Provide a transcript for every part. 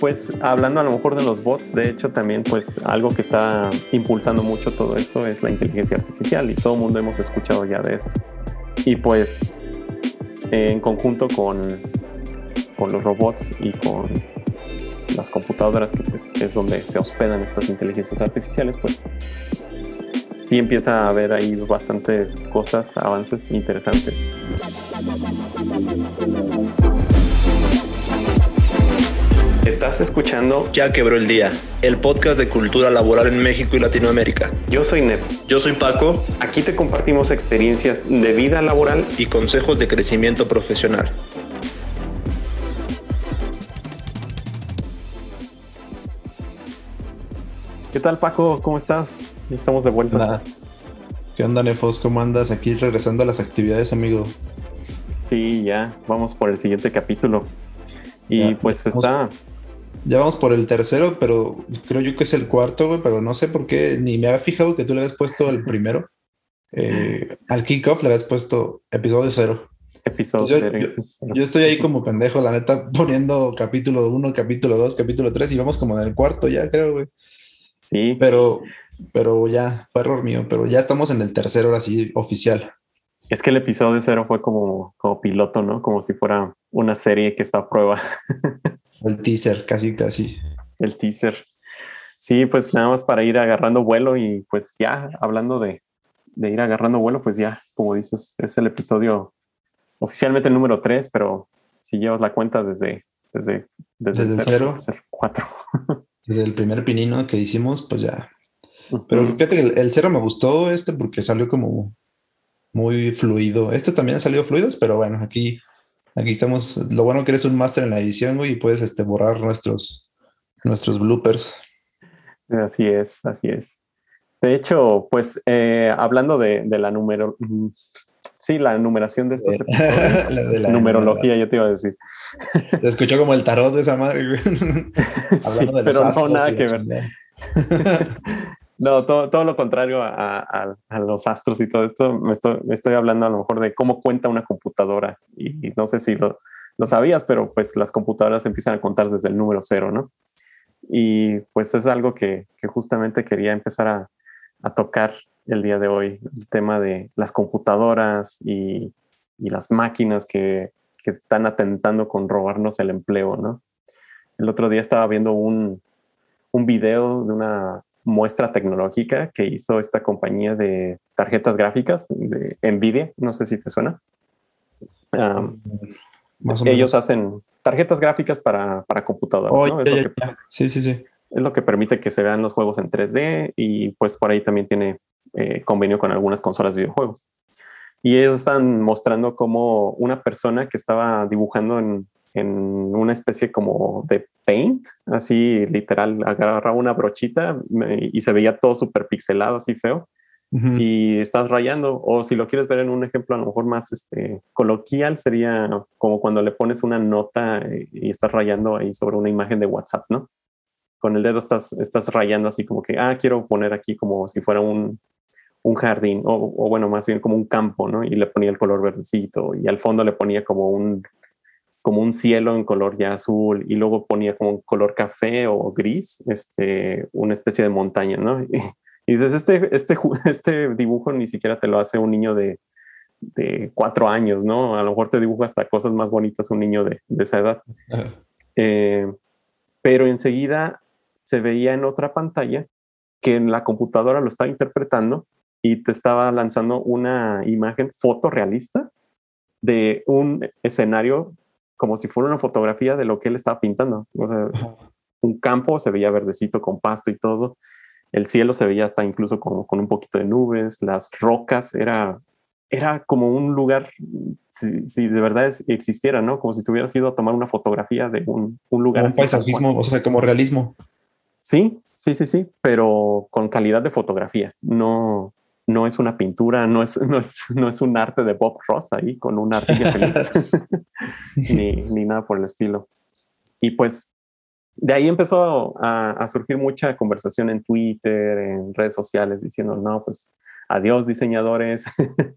pues hablando a lo mejor de los bots, de hecho también pues algo que está impulsando mucho todo esto es la inteligencia artificial y todo el mundo hemos escuchado ya de esto. Y pues en conjunto con, con los robots y con las computadoras, que pues es donde se hospedan estas inteligencias artificiales, pues sí empieza a haber ahí bastantes cosas, avances interesantes. Estás escuchando Ya quebró el día, el podcast de cultura laboral en México y Latinoamérica. Yo soy Neb. Yo soy Paco. Aquí te compartimos experiencias de vida laboral y consejos de crecimiento profesional. ¿Qué tal Paco? ¿Cómo estás? Estamos de vuelta. ¿Qué onda Nefos? ¿Cómo andas? Aquí regresando a las actividades, amigo. Sí, ya, vamos por el siguiente capítulo. Y pues está, ya vamos por el tercero, pero creo yo que es el cuarto, güey, pero no sé por qué, ni me había fijado que tú le habías puesto el primero. Eh, al kickoff le habías puesto episodio cero. Episodio yo, cero. Yo, estoy ahí como pendejo, la neta, poniendo capítulo uno, capítulo dos, capítulo tres, y vamos como en el cuarto ya, creo, güey. Sí. Pero, pero ya, fue error mío, pero ya estamos en el tercero, ahora sí, oficial. Es que el episodio cero fue como, como piloto, ¿no? Como si fuera una serie que está a prueba. El teaser, casi, casi. El teaser. Sí, pues nada más para ir agarrando vuelo y pues ya, hablando de, de ir agarrando vuelo, pues ya, como dices, es el episodio oficialmente el número 3, pero si llevas la cuenta desde, desde, desde, el cero, desde 4. Desde el primer pinino que hicimos, pues ya. Pero fíjate que el, el, cero me gustó este porque salió como muy fluido. Este también ha salido fluidos, pero bueno, aquí Aquí estamos. Lo bueno que eres un máster en la edición, güey, y puedes este, borrar nuestros, nuestros bloopers. Así es, así es. De hecho, pues eh, hablando de, la número. Mm, sí, la numeración de estos episodios. la de la numerología, yo te iba a decir. Te escuchó como el tarot de esa madre. Hablando de pero no, nada que ver. No, todo, lo contrario a, los astros y todo esto. Me estoy, hablando a lo mejor de cómo cuenta una computadora. Y, no sé si lo, sabías, pero pues las computadoras empiezan a contar desde el número cero, ¿no? Y pues es algo que, justamente quería empezar a, tocar el día de hoy, el tema de las computadoras y, las máquinas que, que, están atentando con robarnos el empleo, ¿no? El otro día estaba viendo un, un video de una muestra tecnológica que hizo esta compañía de tarjetas gráficas de Nvidia, no sé si te suena. ellos hacen tarjetas gráficas para, para computadoras. Oh, sí, sí, sí. Es lo que permite que se vean los juegos en 3D y pues por ahí también tiene eh, convenio con algunas consolas de videojuegos. Y ellos están mostrando cómo una persona que estaba dibujando en, en una especie como de paint, así literal, agarraba una brochita y se veía todo súper pixelado, así feo. Y estás rayando, o si lo quieres ver en un ejemplo a lo mejor más este, coloquial, sería como cuando le pones una nota y estás rayando ahí sobre una imagen de WhatsApp, ¿no? Con el dedo estás, estás rayando así como que, ah, quiero poner aquí como si fuera un, un jardín, o, o, bueno, más bien como un campo, ¿no? Y le ponía el color verdecito y al fondo le ponía como un como un cielo en color ya azul y luego ponía como un color café o gris, este, una especie de montaña, ¿no? Y, dices, este, este, este dibujo ni siquiera te lo hace un niño de, de cuatro años, ¿no? A lo mejor te dibuja hasta cosas más bonitas un niño de, de esa edad. Eh, pero enseguida se veía en otra pantalla que en la computadora lo estaba interpretando y te estaba lanzando una imagen fotorrealista de un escenario como si fuera una fotografía de lo que él estaba pintando. O sea, un campo se veía verdecito con pasto y todo. El cielo se veía hasta incluso con, con un poquito de nubes. Las rocas era, era como un lugar, si, de verdad existiera, ¿no? Como si te hubieras ido a tomar una fotografía de un, un lugar. Un paisajismo, o sea, como realismo. Sí, sí, sí, sí, pero con calidad de fotografía, no, no es una pintura, no es, no es, no es un arte de Bob Ross ahí con una ardilla feliz, ni, ni, nada por el estilo. Y pues de ahí empezó a, a, surgir mucha conversación en Twitter, en redes sociales, diciendo, no, pues adiós diseñadores.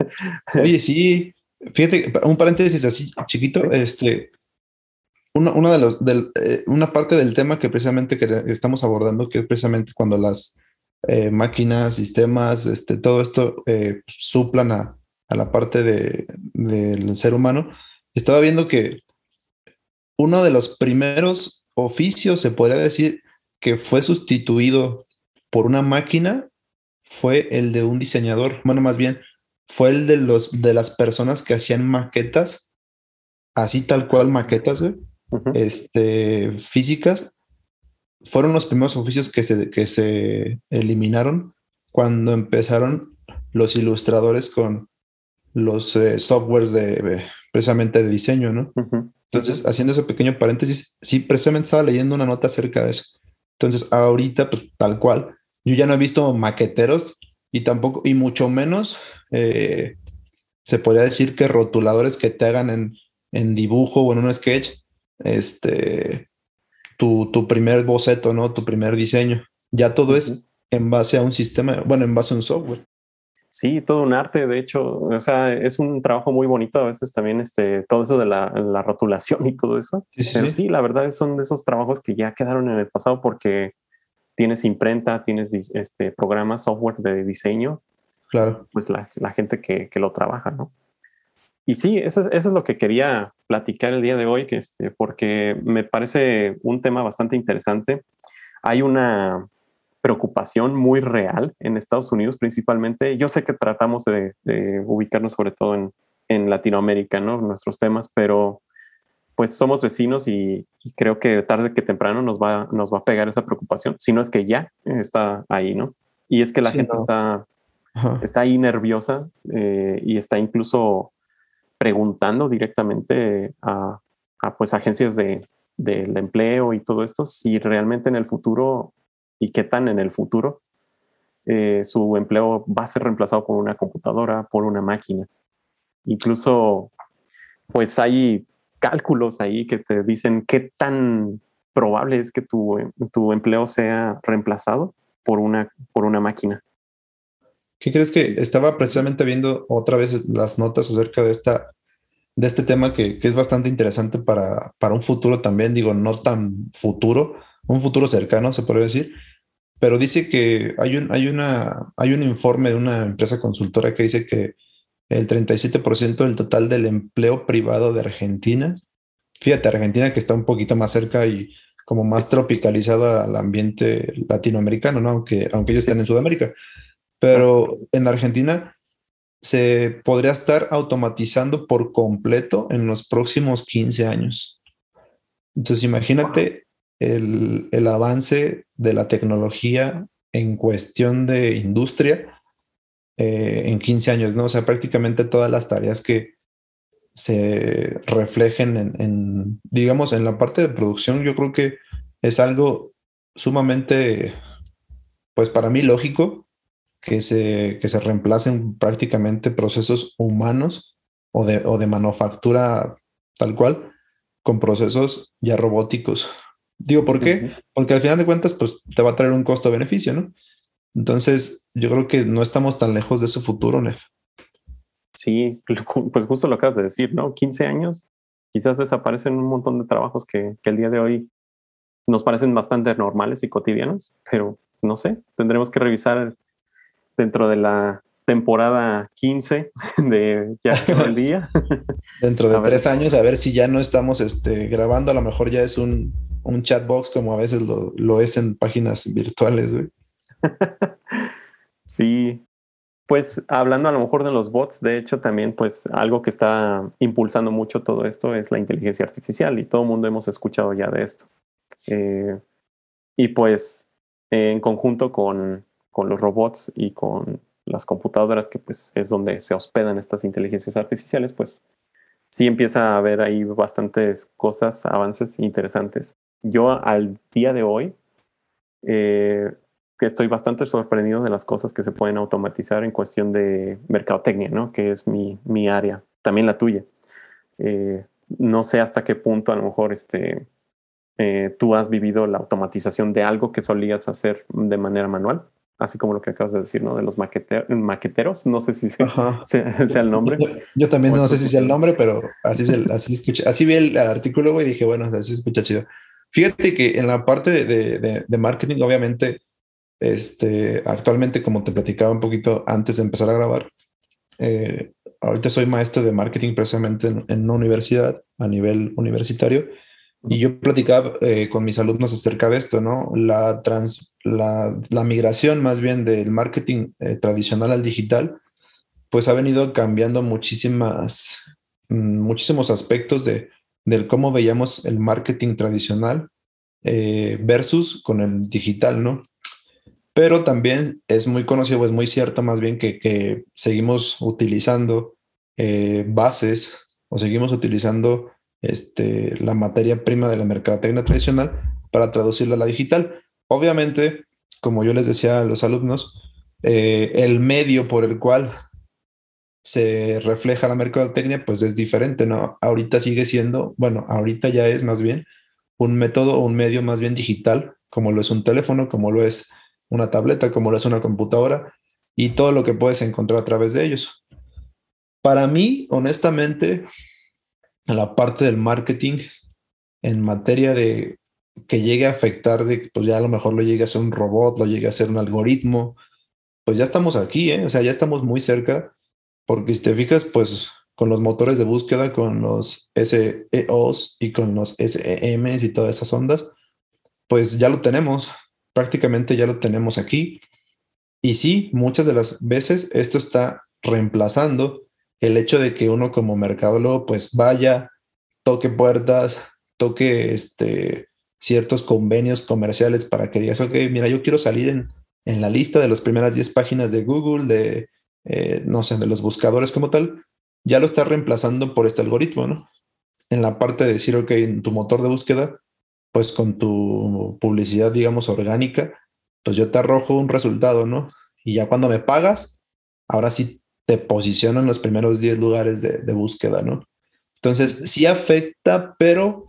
Oye, sí, fíjate, un paréntesis así chiquito, este, una, de los, eh, una parte del tema que precisamente que estamos abordando, que es precisamente cuando las eh, máquinas, sistemas, este, todo esto eh, suplan a, a, la parte de, del ser humano, estaba viendo que uno de los primeros oficios, se podría decir, que fue sustituido por una máquina fue el de un diseñador. Bueno, más bien, fue el de, los, de las personas que hacían maquetas, así tal cual maquetas, este, físicas, fueron los primeros oficios que se, que se eliminaron cuando empezaron los ilustradores con los eh, softwares de precisamente de diseño, ¿no? Entonces, haciendo ese pequeño paréntesis, sí, precisamente estaba leyendo una nota acerca de eso. Entonces, ahorita, pues tal cual, yo ya no he visto maqueteros y tampoco, y mucho menos, eh, se podría decir que rotuladores que te hagan en, en dibujo o en un sketch, este, tu, tu, primer boceto, ¿no? Tu primer diseño. Ya todo es en base a un sistema, bueno, en base a un software. Sí, todo un arte, de hecho, o sea, es un trabajo muy bonito a veces también, este, todo eso de la, la rotulación y todo eso. Sí, Pero sí, la verdad son de esos trabajos que ya quedaron en el pasado porque tienes imprenta, tienes este, programas, software de diseño. Claro. Pues la, la gente que, que, lo trabaja, ¿no? Y sí, eso, eso, es lo que quería platicar el día de hoy, que este, porque me parece un tema bastante interesante. Hay una preocupación muy real en Estados Unidos principalmente. Yo sé que tratamos de, ubicarnos sobre todo en, en, Latinoamérica, ¿no? Nuestros temas, pero pues somos vecinos y, creo que tarde que temprano nos va, nos va a pegar esa preocupación, si no es que ya está ahí, ¿no? Y es que la gente está, está ahí nerviosa eh, y está incluso preguntando directamente a, pues agencias de, del empleo y todo esto si realmente en el futuro y qué tan en el futuro eh, su empleo va a ser reemplazado por una computadora, por una máquina. Incluso, pues hay cálculos ahí que te dicen qué tan probable es que tu, tu empleo sea reemplazado por una, por una máquina. ¿Qué crees que estaba precisamente viendo otra vez las notas acerca de esta de este tema que, que es bastante interesante para, para, un futuro también, digo, no tan futuro, un futuro cercano, se puede decir, pero dice que hay un, hay, una, hay un informe de una empresa consultora que dice que el 37% del total del empleo privado de Argentina, fíjate, Argentina que está un poquito más cerca y como más tropicalizado al ambiente latinoamericano, ¿no? Aunque, aunque ellos estén en Sudamérica. Pero en Argentina se podría estar automatizando por completo en los próximos 15 años. Entonces, imagínate el, avance de la tecnología en cuestión de industria eh, en 15 años, ¿no? O sea, prácticamente todas las tareas que se reflejen en, digamos, en la parte de producción, yo creo que es algo sumamente, pues para mí lógico, que se, que se reemplacen prácticamente procesos humanos o de, o de manufactura tal cual con procesos ya robóticos. Digo, ¿por qué? Porque al final de cuentas, pues te va a traer un costo-beneficio, ¿no? Entonces, yo creo que no estamos tan lejos de su futuro, Nef. Sí, pues justo lo acabas de decir, ¿no? 15 años, quizás desaparecen un montón de trabajos que, que el día de hoy nos parecen bastante normales y cotidianos, pero no sé, tendremos que revisar dentro de la temporada 15 de ya el día. Dentro de tres años, a ver si ya no estamos este, grabando, a lo mejor ya es un, un chatbox como a veces lo, lo es en páginas virtuales. sí, pues hablando a lo mejor de los bots, de hecho también pues algo que está impulsando mucho todo esto es la inteligencia artificial y todo el mundo hemos escuchado ya de esto. Eh, y pues en conjunto con, con los robots y con las computadoras, que pues es donde se hospedan estas inteligencias artificiales, pues sí empieza a haber ahí bastantes cosas, avances interesantes yo al día de hoy eh, estoy bastante sorprendido de las cosas que se pueden automatizar en cuestión de mercadotecnia, ¿no? que es mi, mi área, también la tuya. Eh, no sé hasta qué punto a lo mejor este, eh, tú has vivido la automatización de algo que solías hacer de manera manual. Así como lo que acabas de decir, ¿no? De los maqueteros, no sé si sea, el nombre. Yo, también no sé si sea el nombre, pero así, se, así escuché, así vi el, artículo y dije, bueno, así se escucha chido. Fíjate que en la parte de, de, marketing, obviamente, este, actualmente, como te platicaba un poquito antes de empezar a grabar, eh, ahorita soy maestro de marketing precisamente en, una universidad a nivel universitario y yo platicaba eh, con mis alumnos acerca de esto, ¿no? La, trans, la, la migración más bien del marketing eh, tradicional al digital, pues ha venido cambiando muchísimas, mm, muchísimos aspectos de, del cómo veíamos el marketing tradicional eh, versus con el digital, ¿no? Pero también es muy conocido, es muy cierto más bien que, seguimos utilizando eh, bases o seguimos utilizando este, la materia prima de la mercadotecnia tradicional para traducirla a la digital. Obviamente, como yo les decía a los alumnos, eh, el medio por el cual se refleja la mercadotecnia, pues es diferente, ¿no? Ahorita sigue siendo, bueno, ahorita ya es más bien un método o un medio más bien digital, como lo es un teléfono, como lo es una tableta, como lo es una computadora y todo lo que puedes encontrar a través de ellos. Para mí, honestamente, la parte del marketing en materia de que llegue a afectar de pues ya a lo mejor lo llegue a ser un robot, lo llegue a ser un algoritmo, pues ya estamos aquí, ¿eh? o sea, ya estamos muy cerca porque si te fijas, pues con los motores de búsqueda, con los SEOs y con los SEMs y todas esas ondas, pues ya lo tenemos, prácticamente ya lo tenemos aquí. Y sí, muchas de las veces esto está reemplazando el hecho de que uno como mercadólogo pues vaya, toque puertas, toque este, ciertos convenios comerciales para que digas, ok, mira, yo quiero salir en, en la lista de las primeras 10 páginas de Google, de, eh, no sé, de los buscadores como tal, ya lo está reemplazando por este algoritmo, ¿no? En la parte de decir, ok, en tu motor de búsqueda, pues con tu publicidad, digamos, orgánica, pues yo te arrojo un resultado, ¿no? Y ya cuando me pagas, ahora sí te posiciono en los primeros 10 lugares de, búsqueda, ¿no? Entonces, sí afecta, pero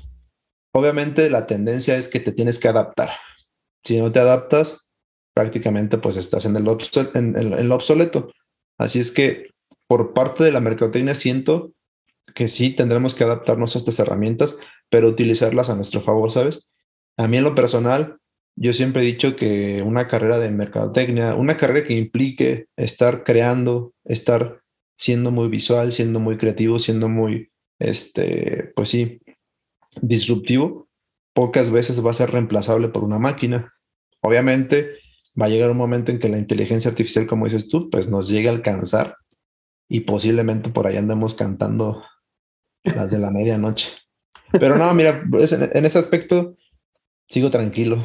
obviamente la tendencia es que te tienes que adaptar. Si no te adaptas, prácticamente pues estás en el, en, en el obsoleto. Así es que por parte de la mercadotecnia siento que sí tendremos que adaptarnos a estas herramientas, pero utilizarlas a nuestro favor, ¿sabes? A mí en lo personal, yo siempre he dicho que una carrera de mercadotecnia, una carrera que implique estar creando, estar siendo muy visual, siendo muy creativo, siendo muy, este, pues sí, disruptivo, pocas veces va a ser reemplazable por una máquina. Obviamente, va a llegar un momento en que la inteligencia artificial, como dices tú, pues nos llegue a alcanzar y posiblemente por ahí andemos cantando las de la medianoche. Pero no, mira, en ese aspecto sigo tranquilo.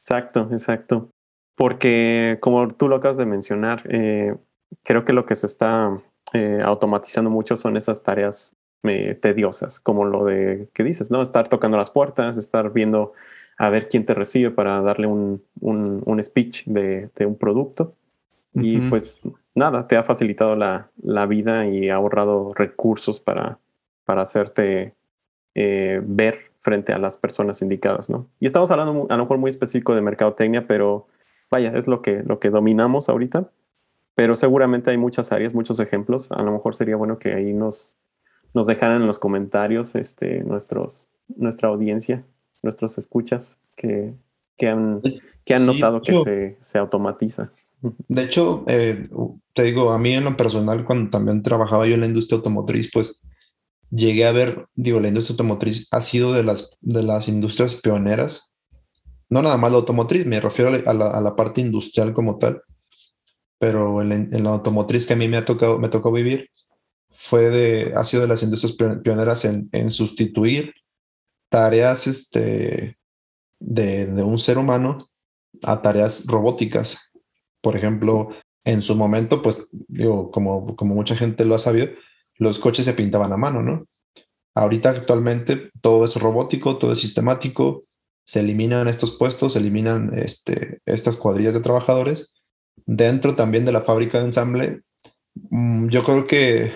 exacto, exacto. Porque como tú lo acabas de mencionar, eh, creo que lo que se está eh, automatizando mucho son esas tareas eh, tediosas, como lo de que dices, ¿no? Estar tocando las puertas, estar viendo a ver quién te recibe para darle un, un, speech de, de, un producto. Y pues nada, te ha facilitado la, la, vida y ha ahorrado recursos para, para hacerte eh, ver frente a las personas indicadas, ¿no? Y estamos hablando a lo mejor muy específico de mercadotecnia, pero vaya, es lo que, lo que dominamos ahorita. Pero seguramente hay muchas áreas, muchos ejemplos. A lo mejor sería bueno que ahí nos, nos dejaran en los comentarios este, nuestros, nuestra audiencia nuestros escuchas que, que han, que han notado que se, se, automatiza. De hecho, eh, te digo, a mí en lo personal, cuando también trabajaba yo en la industria automotriz, pues llegué a ver, digo, la industria automotriz ha sido de las, de las industrias pioneras. No nada más la automotriz, me refiero a la, a la parte industrial como tal, pero en, en, la automotriz que a mí me ha tocado, me tocó vivir, fue de, ha sido de las industrias pioneras en, en sustituir tareas este, de, de, un ser humano a tareas robóticas. Por ejemplo, en su momento, pues digo, como, como mucha gente lo ha sabido, los coches se pintaban a mano, ¿no? Ahorita actualmente todo es robótico, todo es sistemático, se eliminan estos puestos, se eliminan este, estas cuadrillas de trabajadores. Dentro también de la fábrica de ensamble, mm, yo creo que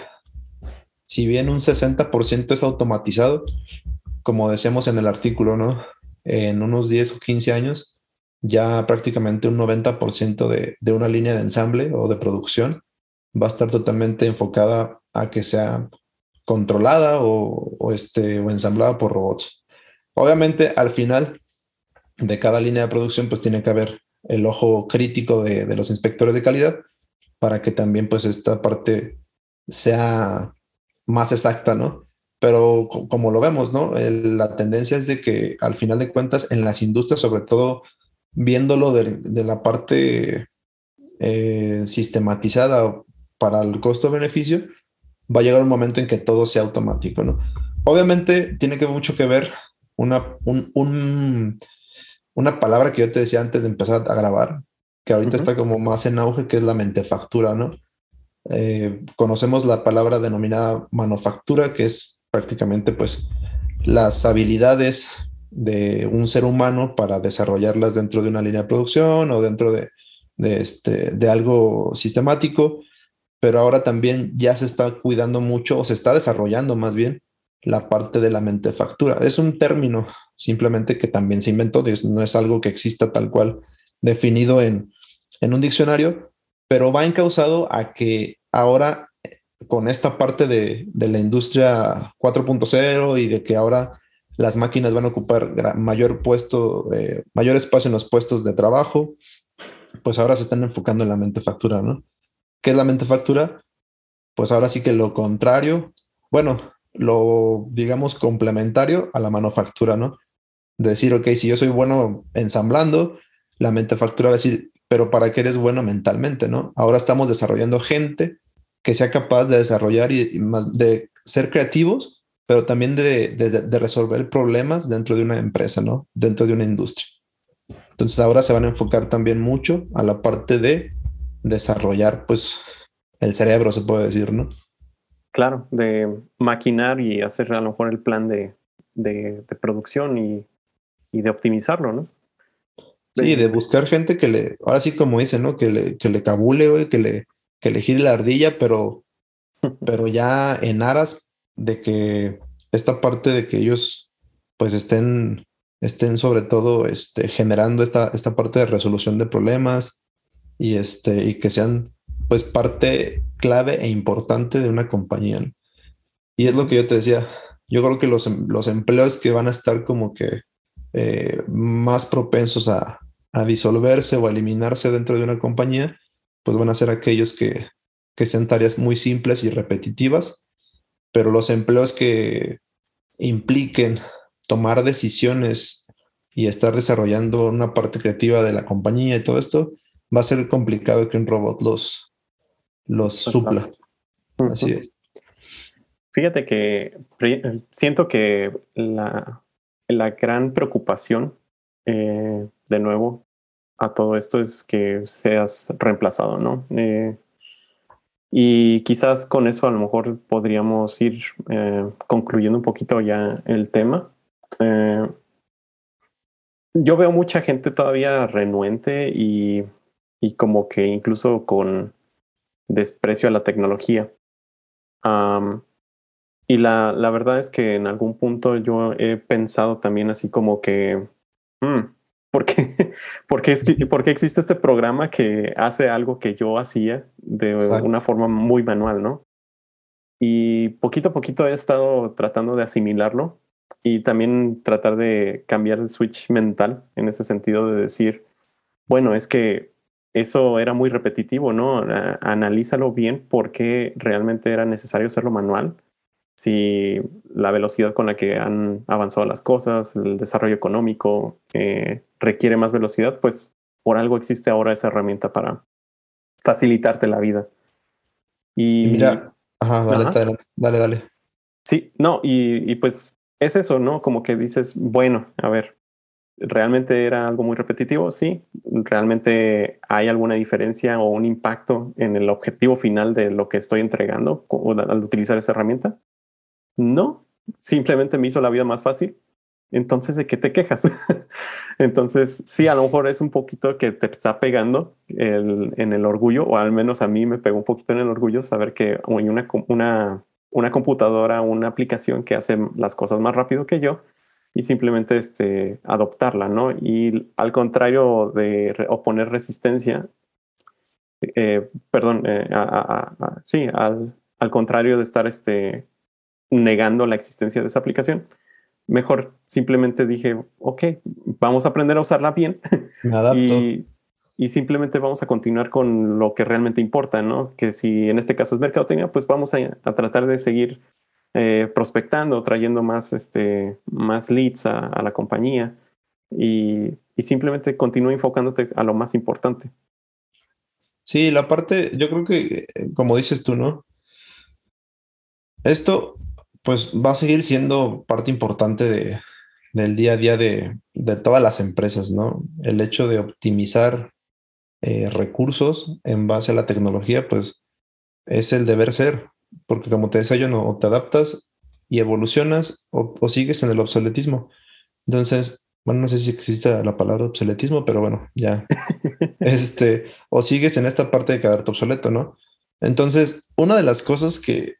si bien un 60% es automatizado, como decíamos en el artículo, ¿no? En unos 10 o 15 años ya prácticamente un 90% de, de una línea de ensamble o de producción va a estar totalmente enfocada a que sea controlada o, este, o ensamblada por robots. Obviamente, al final de cada línea de producción, pues tiene que haber el ojo crítico de, de los inspectores de calidad para que también pues esta parte sea más exacta, ¿no? Pero como lo vemos, ¿no? la tendencia es de que al final de cuentas en las industrias, sobre todo viéndolo de, de la parte eh, sistematizada para el costo-beneficio, va a llegar un momento en que todo sea automático, ¿no? Obviamente tiene que mucho que ver una, un, una palabra que yo te decía antes de empezar a grabar, que ahorita está como más en auge, que es la mentefactura, ¿no? Eh, conocemos la palabra denominada manufactura, que es prácticamente pues las habilidades de un ser humano para desarrollarlas dentro de una línea de producción o dentro de, de, este, de algo sistemático pero ahora también ya se está cuidando mucho o se está desarrollando más bien la parte de la mentefactura. Es un término simplemente que también se inventó, no es algo que exista tal cual definido en, en un diccionario, pero va encausado a que ahora con esta parte de, de la industria 4.0 y de que ahora las máquinas van a ocupar mayor puesto, eh, mayor espacio en los puestos de trabajo, pues ahora se están enfocando en la mentefactura, ¿no? ¿Qué es la mentefactura? Pues ahora sí que lo contrario, bueno, lo digamos complementario a la manufactura, ¿no? decir, ok, si yo soy bueno ensamblando, la mentefactura va a decir, pero ¿para qué eres bueno mentalmente, no? Ahora estamos desarrollando gente que sea capaz de desarrollar y, de ser creativos, pero también de, de, resolver problemas dentro de una empresa, ¿no? Dentro de una industria. Entonces ahora se van a enfocar también mucho a la parte de desarrollar pues el cerebro, se puede decir, ¿no? Claro, de maquinar y hacer a lo mejor el plan de, de, producción y, y, de optimizarlo, ¿no? Sí, de buscar gente que le, ahora sí como dice, ¿no? Que le, que le cabule, güey, que le, que le gire la ardilla, pero, pero ya en aras de que esta parte de que ellos pues estén, estén sobre todo este, generando esta, esta parte de resolución de problemas, y, este, y que sean pues parte clave e importante de una compañía. Y es lo que yo te decía, yo creo que los, em, los empleos que van a estar como que eh, más propensos a, a, disolverse o a eliminarse dentro de una compañía, pues van a ser aquellos que, que sean tareas muy simples y repetitivas, pero los empleos que impliquen tomar decisiones y estar desarrollando una parte creativa de la compañía y todo esto, va a ser complicado que un robot los, los supla. Así es. Fíjate que siento que la, la gran preocupación, eh, de nuevo, a todo esto es que seas reemplazado, ¿no? Eh, y quizás con eso a lo mejor podríamos ir eh, concluyendo un poquito ya el tema. yo veo mucha gente todavía renuente y y como que incluso con desprecio a la tecnología. y la, la, verdad es que en algún punto yo he pensado también así como que, mm, ¿por, qué, por, qué, ¿por, qué, existe este programa que hace algo que yo hacía de una forma muy manual, no? Y poquito a poquito he estado tratando de asimilarlo y también tratar de cambiar el switch mental en ese sentido de decir, bueno, es que eso era muy repetitivo, ¿no? analízalo bien porque realmente era necesario hacerlo manual. Si la velocidad con la que han avanzado las cosas, el desarrollo económico eh, requiere más velocidad, pues por algo existe ahora esa herramienta para facilitarte la vida. Y, mira, ajá, dale, dale, dale, Sí, no, y, y pues es eso, ¿no? Como que dices, bueno, a ver, ¿Realmente era algo muy repetitivo? Sí. ¿Realmente hay alguna diferencia o un impacto en el objetivo final de lo que estoy entregando al utilizar esa herramienta? No. Simplemente me hizo la vida más fácil. Entonces, ¿de qué te quejas? Entonces, sí, a lo mejor es un poquito que te está pegando en el orgullo, o al menos a mí me pegó un poquito en el orgullo saber que hay una, una, una computadora, una aplicación que hace las cosas más rápido que yo, y simplemente este, adoptarla, ¿no? Y al contrario de oponer resistencia, eh, perdón, eh, sí, al, al, contrario de estar este, negando la existencia de esa aplicación, mejor simplemente dije, ok, vamos a aprender a usarla bien. y, y, simplemente vamos a continuar con lo que realmente importa, ¿no? Que si en este caso es mercadotecnia, pues vamos a, a tratar de seguir eh, prospectando, trayendo más, este, más leads a, la compañía y, y simplemente continúa enfocándote a lo más importante. Sí, la parte, yo creo que, eh, como dices tú, ¿no? Esto, pues, va a seguir siendo parte importante de, del día a día de, de, todas las empresas, ¿no? El hecho de optimizar eh, recursos en base a la tecnología, pues, es el deber ser porque como te decía yo, no, o te adaptas y evolucionas o, sigues en el obsoletismo. Entonces, bueno, no sé si existe la palabra obsoletismo, pero bueno, ya. este, o sigues en esta parte de quedarte obsoleto, ¿no? Entonces, una de las cosas que,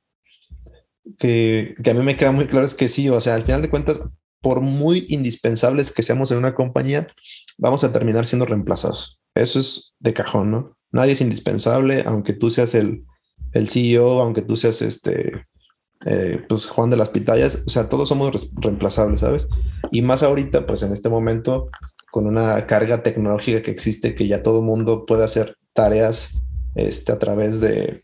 que, que a mí me queda muy claro es que sí, o sea, al final de cuentas, por muy indispensables que seamos en una compañía, vamos a terminar siendo reemplazados. Eso es de cajón, ¿no? Nadie es indispensable, aunque tú seas el, el CEO, aunque tú seas este, eh, pues Juan de las Pitayas, o sea, todos somos reemplazables, ¿sabes? Y más ahorita, pues en este momento, con una carga tecnológica que existe, que ya todo mundo puede hacer tareas este, a través de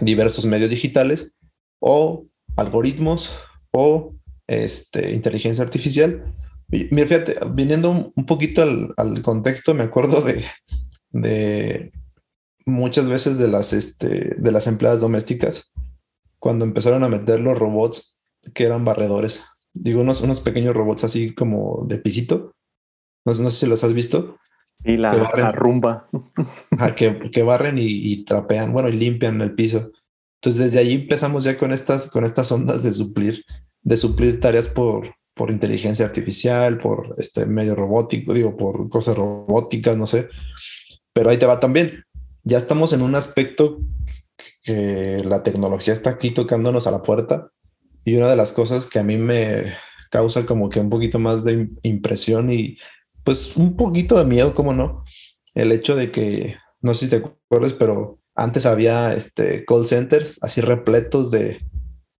diversos medios digitales o algoritmos o este, inteligencia artificial. Mira, fíjate, viniendo un, poquito al, al, contexto, me acuerdo de, de muchas veces de las, este, de las empleadas domésticas cuando empezaron a meter los robots que eran barredores. Digo, unos, unos pequeños robots así como de pisito. No, no sé si los has visto. Y la, rumba. que, que, barren y, trapean, bueno, y limpian el piso. Entonces, desde ahí empezamos ya con estas, con estas ondas de suplir, de suplir tareas por, por inteligencia artificial, por este medio robótico, digo, por cosas robóticas, no sé. Pero ahí te va también ya estamos en un aspecto que la tecnología está aquí tocándonos a la puerta y una de las cosas que a mí me causa como que un poquito más de impresión y pues un poquito de miedo, como no, el hecho de que, no sé si te acuerdas, pero antes había este call centers así repletos de,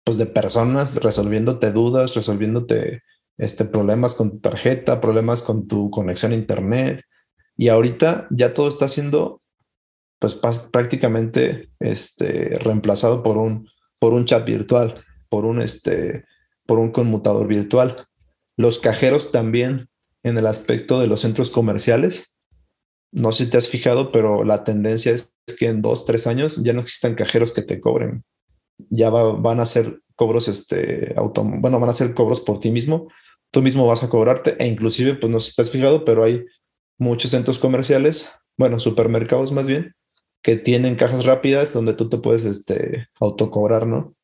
pues de personas resolviéndote dudas, resolviéndote este, problemas con tu tarjeta, problemas con tu conexión a internet. Y ahorita ya todo está siendo pues prácticamente este, reemplazado por un, por un chat virtual, por un, este, por un conmutador virtual. Los cajeros también en el aspecto de los centros comerciales. No sé si te has fijado, pero la tendencia es que en dos, tres años ya no existan cajeros que te cobren. Ya van a ser cobros, este, auto, bueno, van a ser cobros por ti mismo. Tú mismo vas a cobrarte e inclusive, pues no sé si te has fijado, pero hay muchos centros comerciales, bueno, supermercados más bien, que tienen cajas rápidas donde tú te puedes este, autocobrar, ¿no?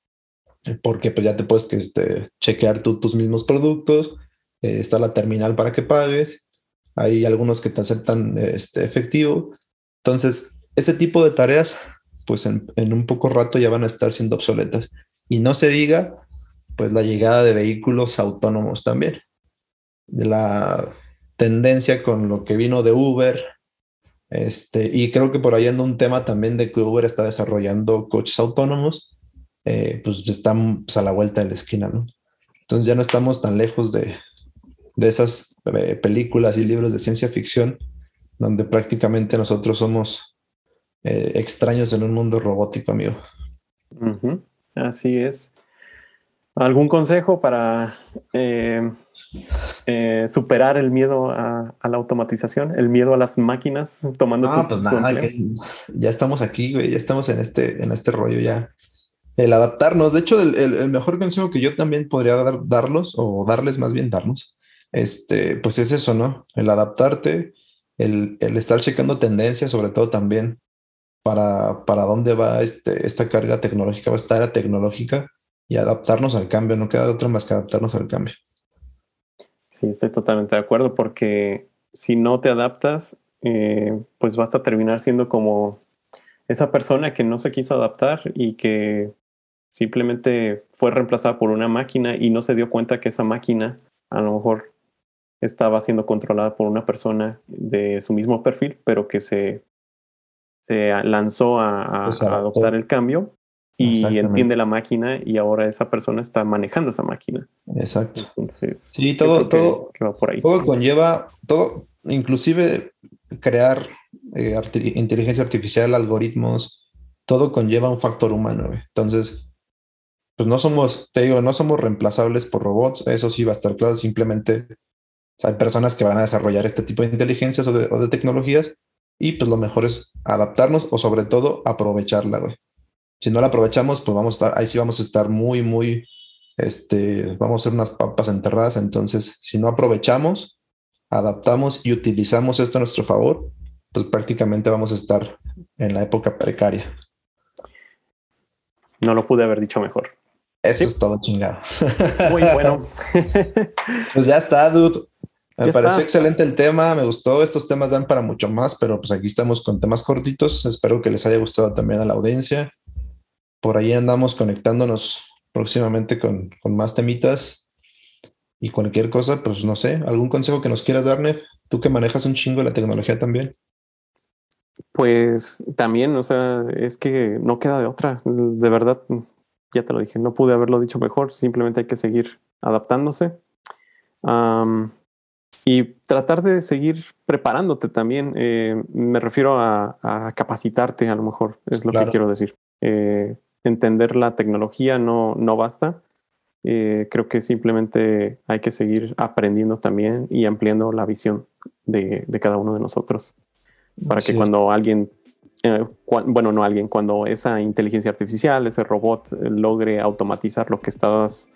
Porque pues ya te puedes que, este, chequear tú tus mismos productos, eh, está la terminal para que pagues, hay algunos que te aceptan este, efectivo. Entonces, ese tipo de tareas, pues en, en un poco rato ya van a estar siendo obsoletas. Y no se diga, pues la llegada de vehículos autónomos también. La tendencia con lo que vino de Uber, este, y creo que por ahí anda un tema también de que Uber está desarrollando coches autónomos, eh, pues están pues, a la vuelta de la esquina, ¿no? Entonces ya no estamos tan lejos de, de esas eh, películas y libros de ciencia ficción donde prácticamente nosotros somos eh, extraños en un mundo robótico, amigo. Así es. ¿Algún consejo para eh, superar el miedo a, la automatización, el miedo a las máquinas, tomando. No, pues nada, ya estamos aquí, güey, ya estamos en este, en este rollo ya. El adaptarnos, de hecho, el, mejor consejo que yo también podría dar, darlos, o darles más bien darnos, este, pues es eso, ¿no? El adaptarte, el, estar checando tendencias, sobre todo también para, para dónde va este, esta carga tecnológica, va a estar tecnológica y adaptarnos al cambio, no queda otra más que adaptarnos al cambio. Sí, estoy totalmente de acuerdo porque si no te adaptas, eh, pues vas a terminar siendo como esa persona que no se quiso adaptar y que simplemente fue reemplazada por una máquina y no se dio cuenta que esa máquina a lo mejor estaba siendo controlada por una persona de su mismo perfil, pero que se, se lanzó a, a- a adaptó. adoptar el cambio y entiende la máquina y ahora esa persona está manejando esa máquina. Exacto. Entonces, Sí, todo- que- todo- que va por ahí. Todo conlleva, todo, inclusive crear eh, arti- inteligencia artificial, algoritmos, todo conlleva un factor humano. Entonces, pues no somos, te digo, no somos reemplazables por robots, eso sí va a estar claro, simplemente o sea, hay personas que van a desarrollar este tipo de inteligencias o de, o de tecnologías y pues lo mejor es adaptarnos o sobre todo aprovecharla, güey. Si no la aprovechamos, pues vamos a estar, ahí sí vamos a estar muy, muy, este, vamos a ser unas papas enterradas. Entonces, si no aprovechamos, adaptamos y utilizamos esto a nuestro favor, pues prácticamente vamos a estar en la época precaria. No lo pude haber dicho mejor. Eso Sí. es todo chingado. Muy bueno. Pues ya está, dude. Me Ya pareció está. excelente el tema, me gustó. Estos temas dan para mucho más, pero pues aquí estamos con temas cortitos. Espero que les haya gustado también a la audiencia. Por ahí andamos conectándonos próximamente con, con más temitas y cualquier cosa, pues no sé, algún consejo que nos quieras dar, Nef. Tú que manejas un chingo la tecnología también. Pues también, o sea, es que no queda de otra. De verdad, ya te lo dije, no pude haberlo dicho mejor. Simplemente hay que seguir adaptándose. Am, y tratar de seguir preparándote también. Eh, me refiero a, a capacitarte, a lo mejor, es lo Claro. que quiero decir. Eh, entender la tecnología no, no basta. Eh, creo que simplemente hay que seguir aprendiendo también y ampliando la visión de, de cada uno de nosotros para Así que cuando alguien, eh, cua- bueno, no alguien, cuando esa inteligencia artificial, ese robot eh, logre automatizar lo que estabas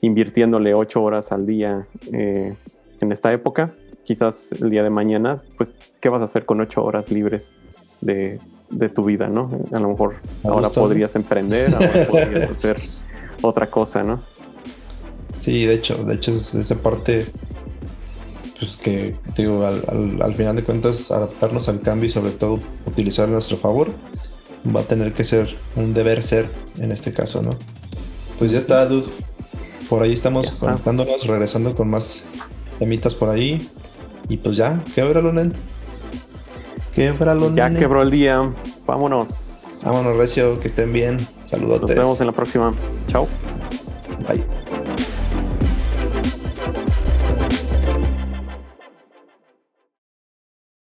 invirtiéndole ocho horas al día eh, en esta época, quizás el día de mañana, pues, ¿qué vas a hacer con ocho horas libres de, de tu vida, no? A lo mejor Me ahora podrías emprender, ahora podrías hacer otra cosa, ¿no? Sí, de hecho, de hecho es esa parte, pues que digo, al, al- al final de cuentas, adaptarnos al cambio y sobre todo utilizar a nuestro favor, va a tener que ser un deber ser en este caso, ¿no? Pues ya está, dude. Por ahí estamos conectándonos, regresando con más temitas por ahí. Y pues ya, québralo, nen. Ya nene. quebró el día, vámonos. Vámonos, Recio, que estén bien. Nos Saludotes. vemos en la próxima. Chao. Bye.